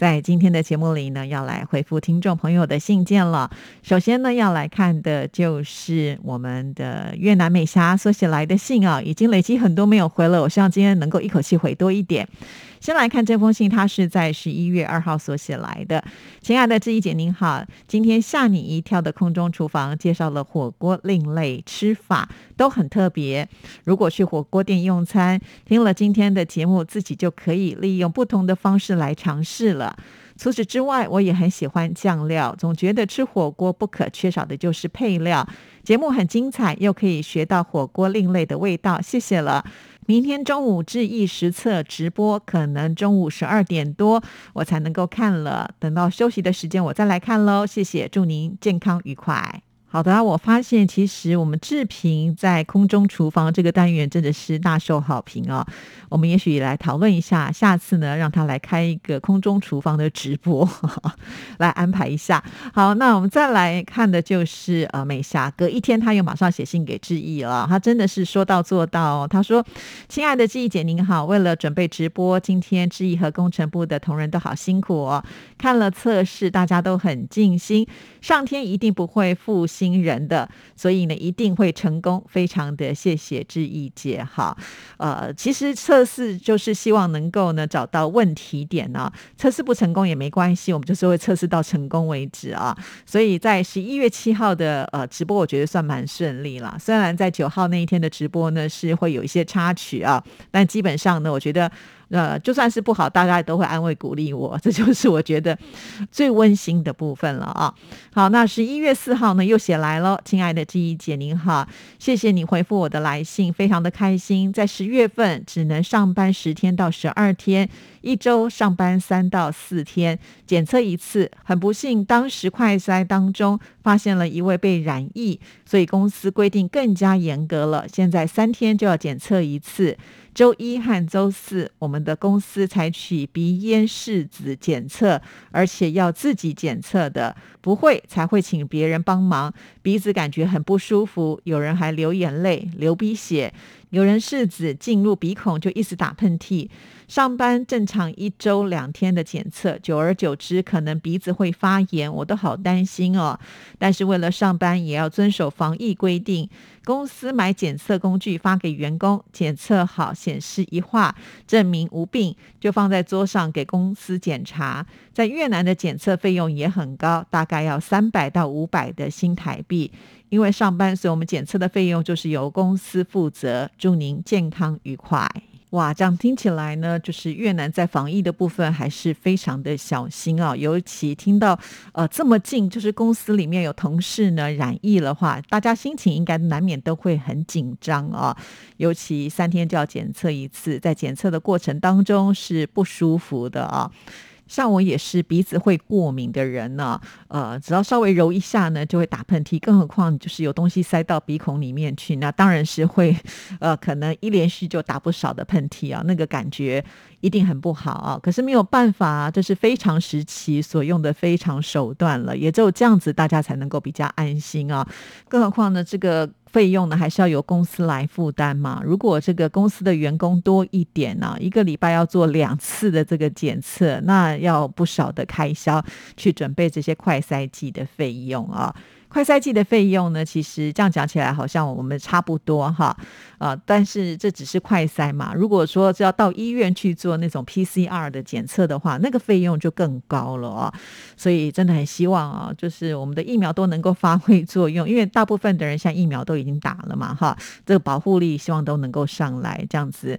在今天的节目里呢，要来回复听众朋友的信件了。首先呢，要来看的就是我们的越南美霞所写来的信啊，已经累积很多没有回了，我希望今天能够一口气回多一点。先来看这封信，它是在十一月二号所写来的。亲爱的志毅姐，您好，今天吓你一跳的空中厨房介绍了火锅另类吃法，都很特别。如果去火锅店用餐，听了今天的节目，自己就可以利用不同的方式来尝试了。除此之外，我也很喜欢酱料，总觉得吃火锅不可缺少的就是配料。节目很精彩，又可以学到火锅另类的味道，谢谢了。明天中午志毅实测直播，可能中午十二点多我才能够看了。等到休息的时间，我再来看喽。谢谢，祝您健康愉快。好的，我发现其实我们志平在空中厨房这个单元真的是大受好评哦。我们也许来讨论一下，下次呢让他来开一个空中厨房的直播，来安排一下。好，那我们再来看的就是呃美霞，隔一天他又马上写信给志毅了，他真的是说到做到。他说：“亲爱的志毅姐您好，为了准备直播，今天志毅和工程部的同仁都好辛苦哦。看了测试，大家都很尽心，上天一定不会负。”心人的，所以呢一定会成功，非常的谢谢志毅姐哈。呃，其实测试就是希望能够呢找到问题点呢，测试不成功也没关系，我们就是会测试到成功为止啊。所以在十一月七号的呃直播，我觉得算蛮顺利了。虽然在九号那一天的直播呢是会有一些插曲啊，但基本上呢，我觉得。呃，就算是不好，大家都会安慰鼓励我，这就是我觉得最温馨的部分了啊。好，那十一月四号呢，又写来了，亲爱的记忆姐您好，谢谢你回复我的来信，非常的开心。在十月份只能上班十天到十二天，一周上班三到四天，检测一次。很不幸，当时快筛当中发现了一位被染疫，所以公司规定更加严格了，现在三天就要检测一次。周一和周四，我们的公司采取鼻咽拭子检测，而且要自己检测的，不会才会请别人帮忙。鼻子感觉很不舒服，有人还流眼泪、流鼻血，有人拭子进入鼻孔就一直打喷嚏。上班正常一周两天的检测，久而久之可能鼻子会发炎，我都好担心哦。但是为了上班，也要遵守防疫规定。公司买检测工具发给员工，检测好显示一画证明无病，就放在桌上给公司检查。在越南的检测费用也很高，大概要三百到五百的新台币。因为上班，所以我们检测的费用就是由公司负责。祝您健康愉快。哇，这样听起来呢，就是越南在防疫的部分还是非常的小心啊。尤其听到呃这么近，就是公司里面有同事呢染疫的话，大家心情应该难免都会很紧张啊。尤其三天就要检测一次，在检测的过程当中是不舒服的啊。像我也是鼻子会过敏的人呢，呃，只要稍微揉一下呢，就会打喷嚏，更何况就是有东西塞到鼻孔里面去，那当然是会，呃，可能一连续就打不少的喷嚏啊，那个感觉。一定很不好啊！可是没有办法，这是非常时期所用的非常手段了，也只有这样子，大家才能够比较安心啊。更何况呢，这个费用呢，还是要由公司来负担嘛。如果这个公司的员工多一点呢，一个礼拜要做两次的这个检测，那要不少的开销去准备这些快筛剂的费用啊。快赛季的费用呢？其实这样讲起来好像我们差不多哈，啊，但是这只是快筛嘛。如果说要到医院去做那种 PCR 的检测的话，那个费用就更高了啊。所以真的很希望啊，就是我们的疫苗都能够发挥作用，因为大部分的人像疫苗都已经打了嘛，哈，这个保护力希望都能够上来，这样子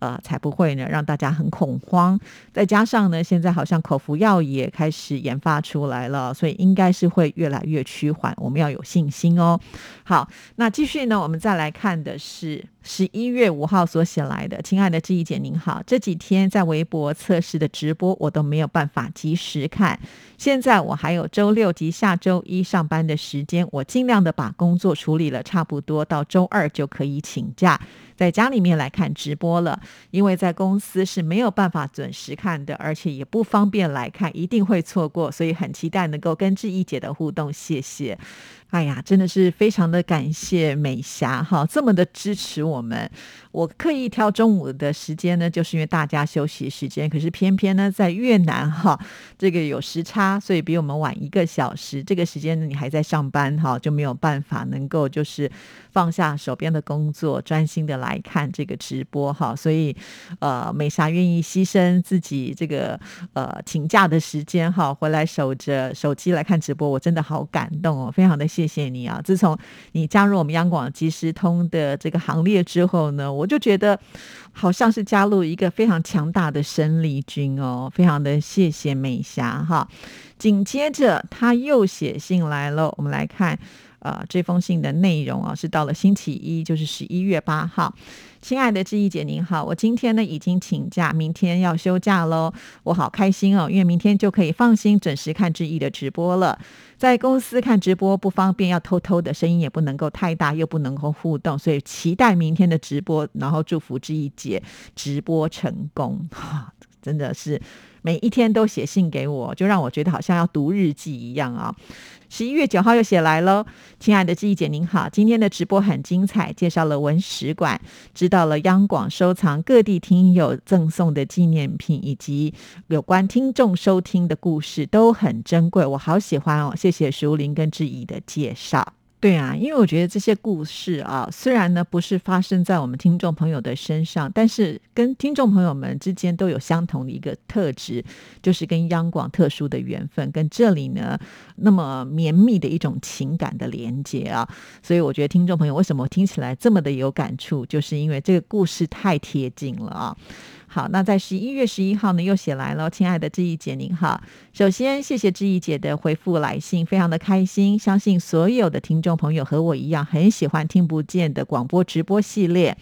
呃才不会呢让大家很恐慌。再加上呢，现在好像口服药也开始研发出来了，所以应该是会越来越趋缓。我们要有信心哦。好，那继续呢，我们再来看的是。十一月五号所写来的，亲爱的志毅姐您好，这几天在微博测试的直播我都没有办法及时看，现在我还有周六及下周一上班的时间，我尽量的把工作处理了差不多，到周二就可以请假。在家里面来看直播了，因为在公司是没有办法准时看的，而且也不方便来看，一定会错过，所以很期待能够跟志毅姐的互动。谢谢，哎呀，真的是非常的感谢美霞哈，这么的支持我们。我刻意挑中午的时间呢，就是因为大家休息时间，可是偏偏呢在越南哈，这个有时差，所以比我们晚一个小时。这个时间呢，你还在上班哈，就没有办法能够就是放下手边的工作，专心的来看这个直播哈。所以呃，美霞愿意牺牲自己这个呃请假的时间哈，回来守着手机来看直播，我真的好感动哦，非常的谢谢谢你啊！自从你加入我们央广即时通的这个行列之后呢，我就觉得好像是加入一个非常强大的生力军哦，非常的谢谢美霞哈。紧接着他又写信来了，我们来看呃这封信的内容啊，是到了星期一，就是十一月八号。亲爱的志毅姐您好，我今天呢已经请假，明天要休假喽，我好开心哦，因为明天就可以放心准时看志毅的直播了。在公司看直播不方便，要偷偷的，声音也不能够太大，又不能够互动，所以期待明天的直播，然后祝福志毅姐直播成功。真的是每一天都写信给我，就让我觉得好像要读日记一样啊。十一月九号又写来喽，亲爱的志毅姐您好，今天的直播很精彩，介绍了文史馆，知道了央广收藏各地听友赠送的纪念品，以及有关听众收听的故事都很珍贵，我好喜欢哦，谢谢淑玲跟志毅的介绍。对啊，因为我觉得这些故事啊，虽然呢不是发生在我们听众朋友的身上，但是跟听众朋友们之间都有相同的一个特质，就是跟央广特殊的缘分，跟这里呢那么绵密的一种情感的连接啊。所以我觉得听众朋友为什么听起来这么的有感触，就是因为这个故事太贴近了啊。好，那在十一月十一号呢，又写来了，亲爱的志毅姐您好。首先，谢谢志毅姐的回复来信，非常的开心。相信所有的听众朋友和我一样，很喜欢听不见的广播直播系列。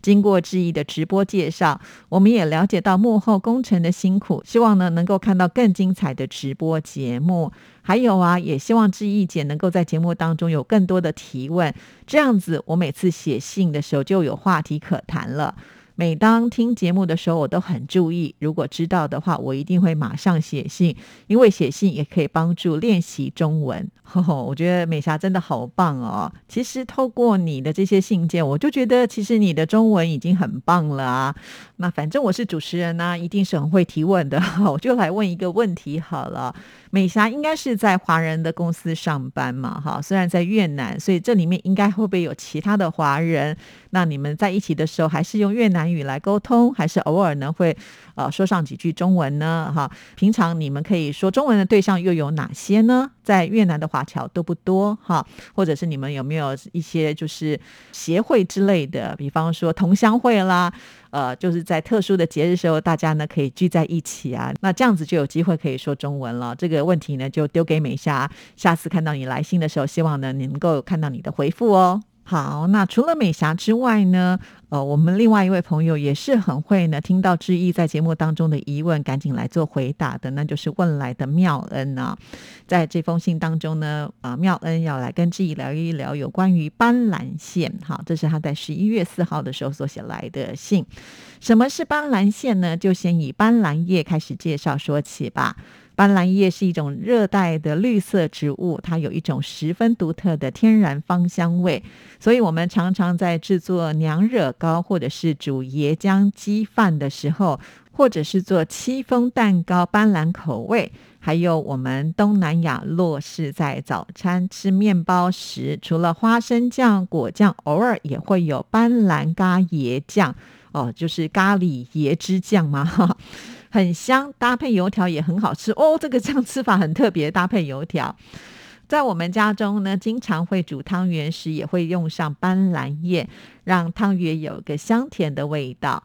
经过志毅的直播介绍，我们也了解到幕后工程的辛苦。希望呢，能够看到更精彩的直播节目。还有啊，也希望志毅姐能够在节目当中有更多的提问，这样子我每次写信的时候就有话题可谈了。每当听节目的时候，我都很注意。如果知道的话，我一定会马上写信，因为写信也可以帮助练习中文。我觉得美霞真的好棒哦！其实透过你的这些信件，我就觉得其实你的中文已经很棒了啊。那反正我是主持人呢，一定是很会提问的。我就来问一个问题好了。美霞应该是在华人的公司上班嘛？哈，虽然在越南，所以这里面应该会不会有其他的华人？那你们在一起的时候，还是用越南语来沟通，还是偶尔呢会呃说上几句中文呢？哈，平常你们可以说中文的对象又有哪些呢？在越南的华侨多不多？哈，或者是你们有没有一些就是协会之类的，比方说同乡会啦？呃，就是在特殊的节日时候，大家呢可以聚在一起啊，那这样子就有机会可以说中文了。这个问题呢，就丢给美霞，下次看到你来信的时候，希望呢你能够看到你的回复哦。好，那除了美霞之外呢，呃，我们另外一位朋友也是很会呢，听到志毅在节目当中的疑问，赶紧来做回答的，那就是问来的妙恩啊。在这封信当中呢，啊，妙恩要来跟志毅聊一聊有关于斑斓线。好，这是他在十一月四号的时候所写来的信。什么是斑斓线呢？就先以斑斓叶开始介绍说起吧。斑斓叶是一种热带的绿色植物，它有一种十分独特的天然芳香味，所以我们常常在制作娘惹糕，或者是煮椰浆鸡饭的时候，或者是做戚风蛋糕斑斓口味，还有我们东南亚若是在早餐吃面包时，除了花生酱、果酱，偶尔也会有斑斓咖椰酱哦，就是咖喱椰汁酱嘛，哈。很香，搭配油条也很好吃哦。这个酱吃法很特别，搭配油条。在我们家中呢，经常会煮汤圆时，也会用上斑斓叶，让汤圆有个香甜的味道。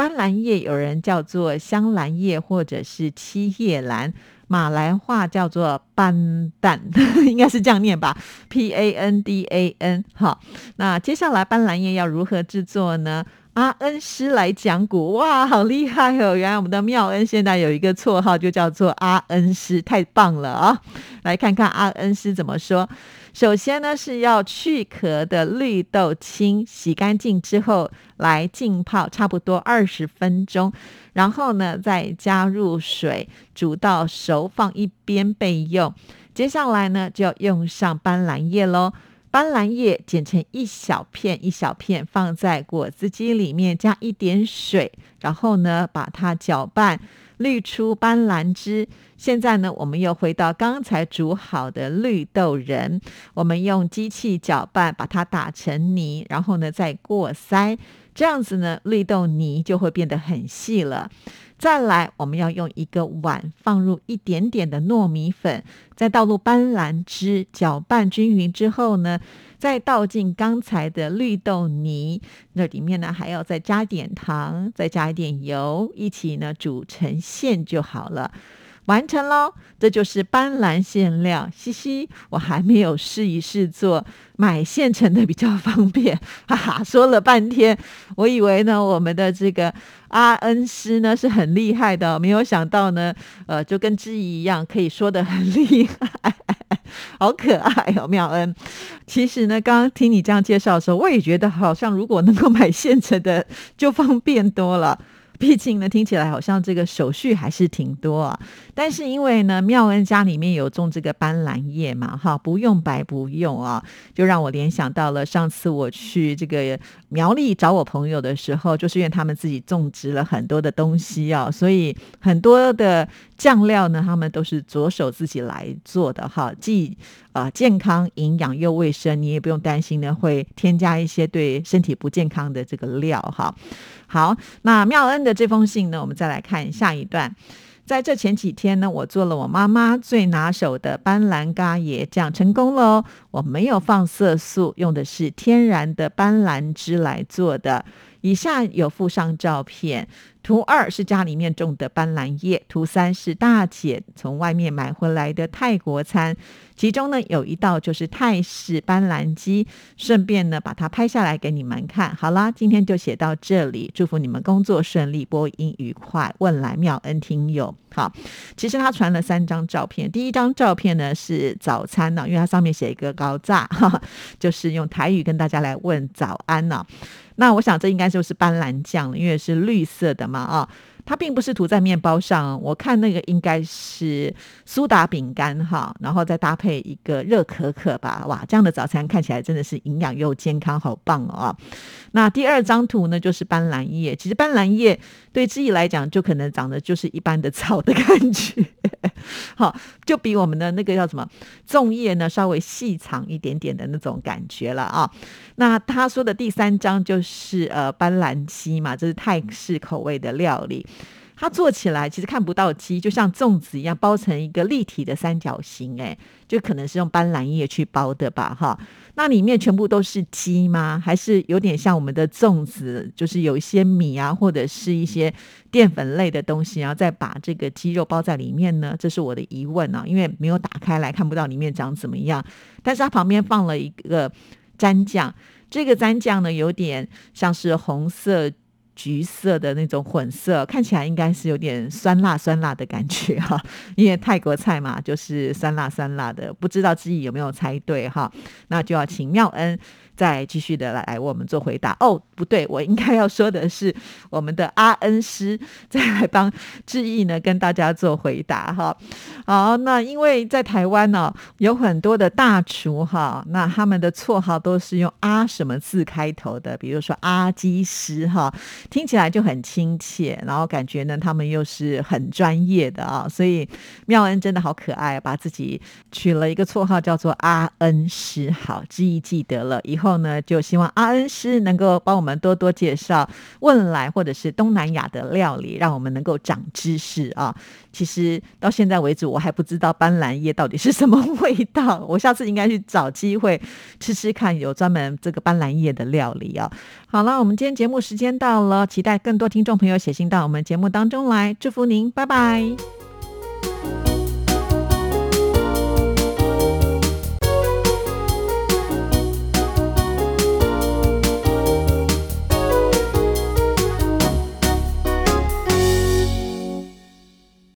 斑兰叶有人叫做香兰叶或者是七叶兰，马来话叫做斑蛋，应该是这样念吧？P A N D A N。好，那接下来斑兰叶要如何制作呢？阿恩师来讲古，哇，好厉害哦！原来我们的妙恩现在有一个绰号，就叫做阿恩师，太棒了啊！来看看阿恩师怎么说。首先呢，是要去壳的绿豆青，洗干净之后来浸泡，差不多二十分钟，然后呢再加入水煮到熟，放一边备用。接下来呢就要用上斑斓叶喽，斑斓叶剪成一小片一小片，放在果汁机里面，加一点水，然后呢把它搅拌。滤出斑斓汁。现在呢，我们又回到刚才煮好的绿豆仁，我们用机器搅拌，把它打成泥，然后呢再过筛，这样子呢，绿豆泥就会变得很细了。再来，我们要用一个碗放入一点点的糯米粉，再倒入斑斓汁，搅拌均匀之后呢。再倒进刚才的绿豆泥，那里面呢还要再加点糖，再加一点油，一起呢煮成馅就好了，完成喽！这就是斑斓馅料，嘻嘻，我还没有试一试做，买现成的比较方便，哈哈，说了半天，我以为呢我们的这个阿恩师呢是很厉害的，没有想到呢，呃，就跟知怡一样，可以说的很厉害。好可爱哦，妙恩。其实呢，刚刚听你这样介绍的时候，我也觉得好像如果能够买现成的，就方便多了。毕竟呢，听起来好像这个手续还是挺多啊。但是因为呢，妙恩家里面有种这个斑斓叶嘛，哈，不用白不用啊，就让我联想到了上次我去这个苗栗找我朋友的时候，就是因为他们自己种植了很多的东西啊，所以很多的酱料呢，他们都是着手自己来做的哈，既啊健康、营养又卫生，你也不用担心呢会添加一些对身体不健康的这个料哈。好，那妙恩的这封信呢，我们再来看下一段。在这前几天呢，我做了我妈妈最拿手的斑斓咖椰酱，成功了哦。我没有放色素，用的是天然的斑斓汁来做的。以下有附上照片。图二是家里面种的斑斓叶，图三是大姐从外面买回来的泰国餐，其中呢有一道就是泰式斑斓鸡，顺便呢把它拍下来给你们看。好啦，今天就写到这里，祝福你们工作顺利，播音愉快。问来妙恩听友，好，其实他传了三张照片，第一张照片呢是早餐呢，因为它上面写一个高炸，就是用台语跟大家来问早安呢。那我想这应该就是斑斓酱了，因为是绿色的嘛啊，它并不是涂在面包上，我看那个应该是苏打饼干哈，然后再搭配一个热可可吧，哇，这样的早餐看起来真的是营养又健康，好棒哦！那第二张图呢，就是斑斓叶，其实斑斓叶对自己来讲，就可能长得就是一般的草的感觉。好，就比我们的那个叫什么粽叶呢，稍微细长一点点的那种感觉了啊。那他说的第三张就是呃斑斓鸡嘛，这是泰式口味的料理。它做起来其实看不到鸡，就像粽子一样包成一个立体的三角形，哎，就可能是用斑斓叶去包的吧，哈。那里面全部都是鸡吗？还是有点像我们的粽子，就是有一些米啊，或者是一些淀粉类的东西，然后再把这个鸡肉包在里面呢？这是我的疑问啊，因为没有打开来看不到里面长怎么样。但是它旁边放了一个蘸酱，这个蘸酱呢，有点像是红色。橘色的那种混色，看起来应该是有点酸辣酸辣的感觉哈，因为泰国菜嘛，就是酸辣酸辣的，不知道自己有没有猜对哈，那就要请妙恩。再继续的来为我们做回答哦，不对，我应该要说的是我们的阿恩师再来帮志毅呢跟大家做回答哈。好，那因为在台湾呢有很多的大厨哈，那他们的绰号都是用阿什么字开头的，比如说阿基师哈，听起来就很亲切，然后感觉呢他们又是很专业的啊，所以妙恩真的好可爱，把自己取了一个绰号叫做阿恩师。好，志毅记得了以后。后呢，就希望阿恩师能够帮我们多多介绍汶莱或者是东南亚的料理，让我们能够长知识啊。其实到现在为止，我还不知道斑斓叶到底是什么味道。我下次应该去找机会吃吃看，有专门这个斑斓叶的料理啊。好了，我们今天节目时间到了。期待更多听众朋友写信到我们节目当中来，祝福您，拜拜。